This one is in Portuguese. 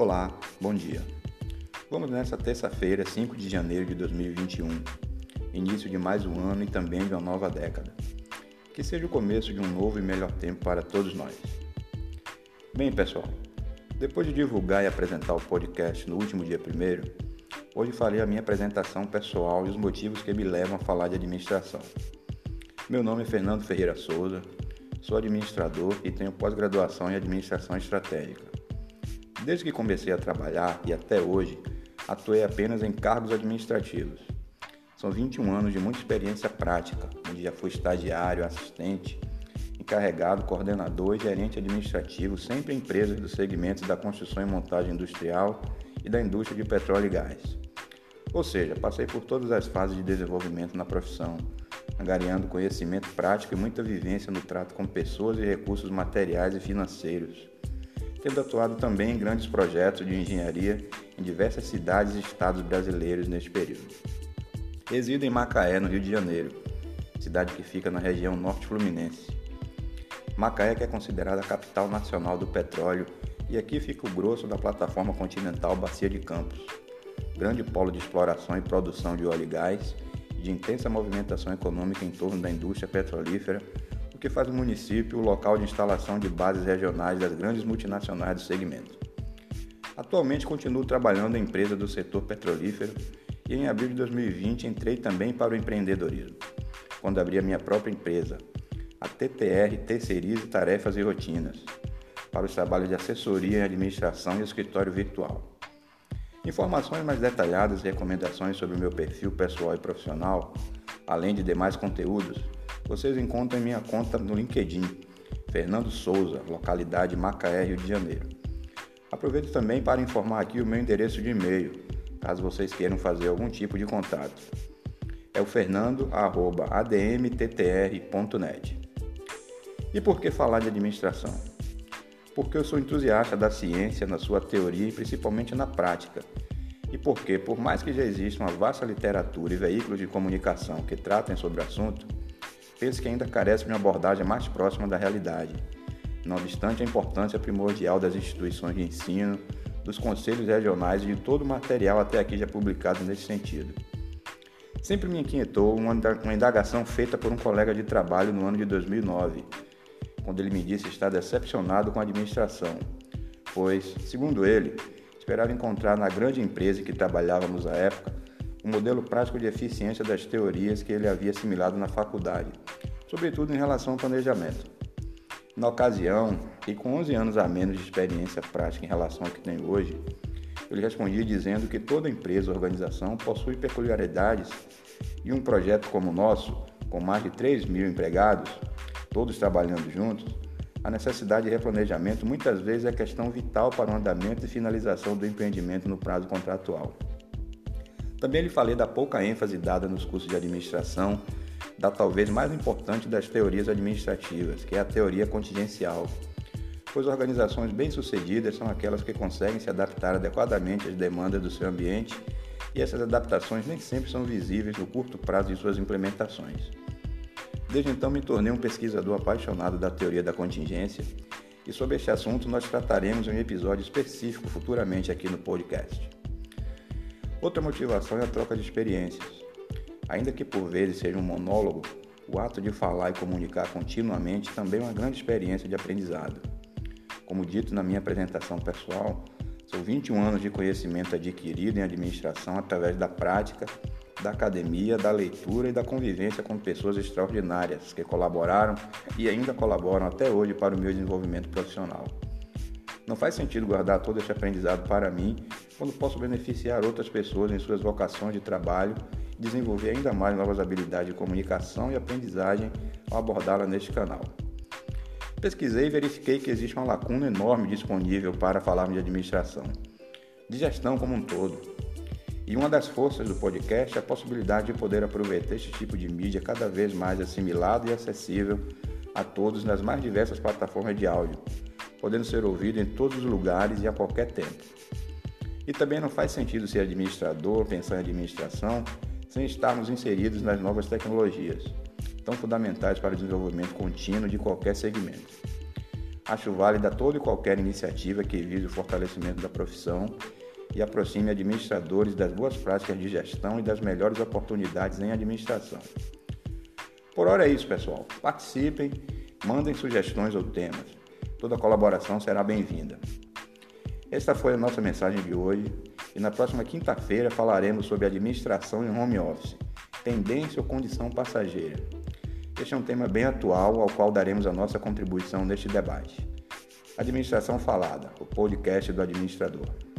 Olá, bom dia. Vamos nessa terça-feira, 5 de janeiro de 2021, início de mais um ano e também de uma nova década. Que seja o começo de um novo e melhor tempo para todos nós. Bem, pessoal, depois de divulgar e apresentar o podcast no último dia primeiro, hoje farei a minha apresentação pessoal e os motivos que me levam a falar de administração. Meu nome é Fernando Ferreira Souza, sou administrador e tenho pós-graduação em administração estratégica. Desde que comecei a trabalhar e até hoje, atuei apenas em cargos administrativos. São 21 anos de muita experiência prática, onde já fui estagiário, assistente, encarregado, coordenador e gerente administrativo, sempre em empresas dos segmentos da construção e montagem industrial e da indústria de petróleo e gás. Ou seja, passei por todas as fases de desenvolvimento na profissão, angariando conhecimento prático e muita vivência no trato com pessoas e recursos materiais e financeiros, tendo atuado também em grandes projetos de engenharia em diversas cidades e estados brasileiros neste período. Resido em Macaé, no Rio de Janeiro, cidade que fica na região norte fluminense. Macaé que é considerada a capital nacional do petróleo e aqui fica o grosso da plataforma continental Bacia de Campos, grande polo de exploração e produção de óleo e gás de intensa movimentação econômica em torno da indústria petrolífera, que faz o município o local de instalação de bases regionais das grandes multinacionais do segmento. Atualmente continuo trabalhando em empresa do setor petrolífero e em abril de 2020 entrei também para o empreendedorismo, quando abri a minha própria empresa, a TTR Terceirize Tarefas e Rotinas, para os trabalhos de assessoria em administração e escritório virtual. Informações mais detalhadas e recomendações sobre o meu perfil pessoal e profissional, além de demais conteúdos, vocês encontram em minha conta no LinkedIn, Fernando Souza, localidade Macaé, Rio de Janeiro. Aproveito também para informar aqui o meu endereço de e-mail, caso vocês queiram fazer algum tipo de contato. É o fernando@admttr.net. E por que falar de administração? porque eu sou entusiasta da ciência na sua teoria e principalmente na prática. E porque, por mais que já exista uma vasta literatura e veículos de comunicação que tratem sobre o assunto, penso que ainda carece de uma abordagem mais próxima da realidade, não obstante a importância primordial das instituições de ensino, dos conselhos regionais e de todo o material até aqui já publicado nesse sentido. Sempre me inquietou uma indagação feita por um colega de trabalho no ano de 2009 quando ele me disse estar decepcionado com a administração, pois, segundo ele, esperava encontrar na grande empresa que trabalhávamos à época um modelo prático de eficiência das teorias que ele havia assimilado na faculdade, sobretudo em relação ao planejamento. Na ocasião, e com 11 anos a menos de experiência prática em relação ao que tenho hoje, eu lhe respondi dizendo que toda empresa ou organização possui peculiaridades e um projeto como o nosso, com mais de 3 mil empregados, todos trabalhando juntos, a necessidade de replanejamento muitas vezes é questão vital para o andamento e finalização do empreendimento no prazo contratual. Também lhe falei da pouca ênfase dada nos cursos de administração, da talvez mais importante das teorias administrativas, que é a teoria contingencial, pois organizações bem-sucedidas são aquelas que conseguem se adaptar adequadamente às demandas do seu ambiente e essas adaptações nem sempre são visíveis no curto prazo de suas implementações. Desde então me tornei um pesquisador apaixonado da teoria da contingência e sobre este assunto nós trataremos em um episódio específico futuramente aqui no podcast. Outra motivação é a troca de experiências. Ainda que por vezes seja um monólogo, o ato de falar e comunicar continuamente também é uma grande experiência de aprendizado. Como dito na minha apresentação pessoal, são 21 anos de conhecimento adquirido em administração através da prática da academia, da leitura e da convivência com pessoas extraordinárias que colaboraram e ainda colaboram até hoje para o meu desenvolvimento profissional. Não faz sentido guardar todo esse aprendizado para mim quando posso beneficiar outras pessoas em suas vocações de trabalho e desenvolver ainda mais novas habilidades de comunicação e aprendizagem ao abordá-la neste canal. Pesquisei e verifiquei que existe uma lacuna enorme disponível para falarmos de administração, de gestão como um todo e uma das forças do podcast é a possibilidade de poder aproveitar este tipo de mídia cada vez mais assimilado e acessível a todos nas mais diversas plataformas de áudio, podendo ser ouvido em todos os lugares e a qualquer tempo. E também não faz sentido ser administrador, pensar em administração, sem estarmos inseridos nas novas tecnologias, tão fundamentais para o desenvolvimento contínuo de qualquer segmento. Acho válida toda e qualquer iniciativa que vise o fortalecimento da profissão e aproxime administradores das boas práticas de gestão e das melhores oportunidades em administração. Por hora é isso, pessoal. Participem, mandem sugestões ou temas. Toda colaboração será bem-vinda. Esta foi a nossa mensagem de hoje e na próxima quinta-feira falaremos sobre administração em home office, tendência ou condição passageira. Este é um tema bem atual ao qual daremos a nossa contribuição neste debate. Administração Falada, o podcast do administrador.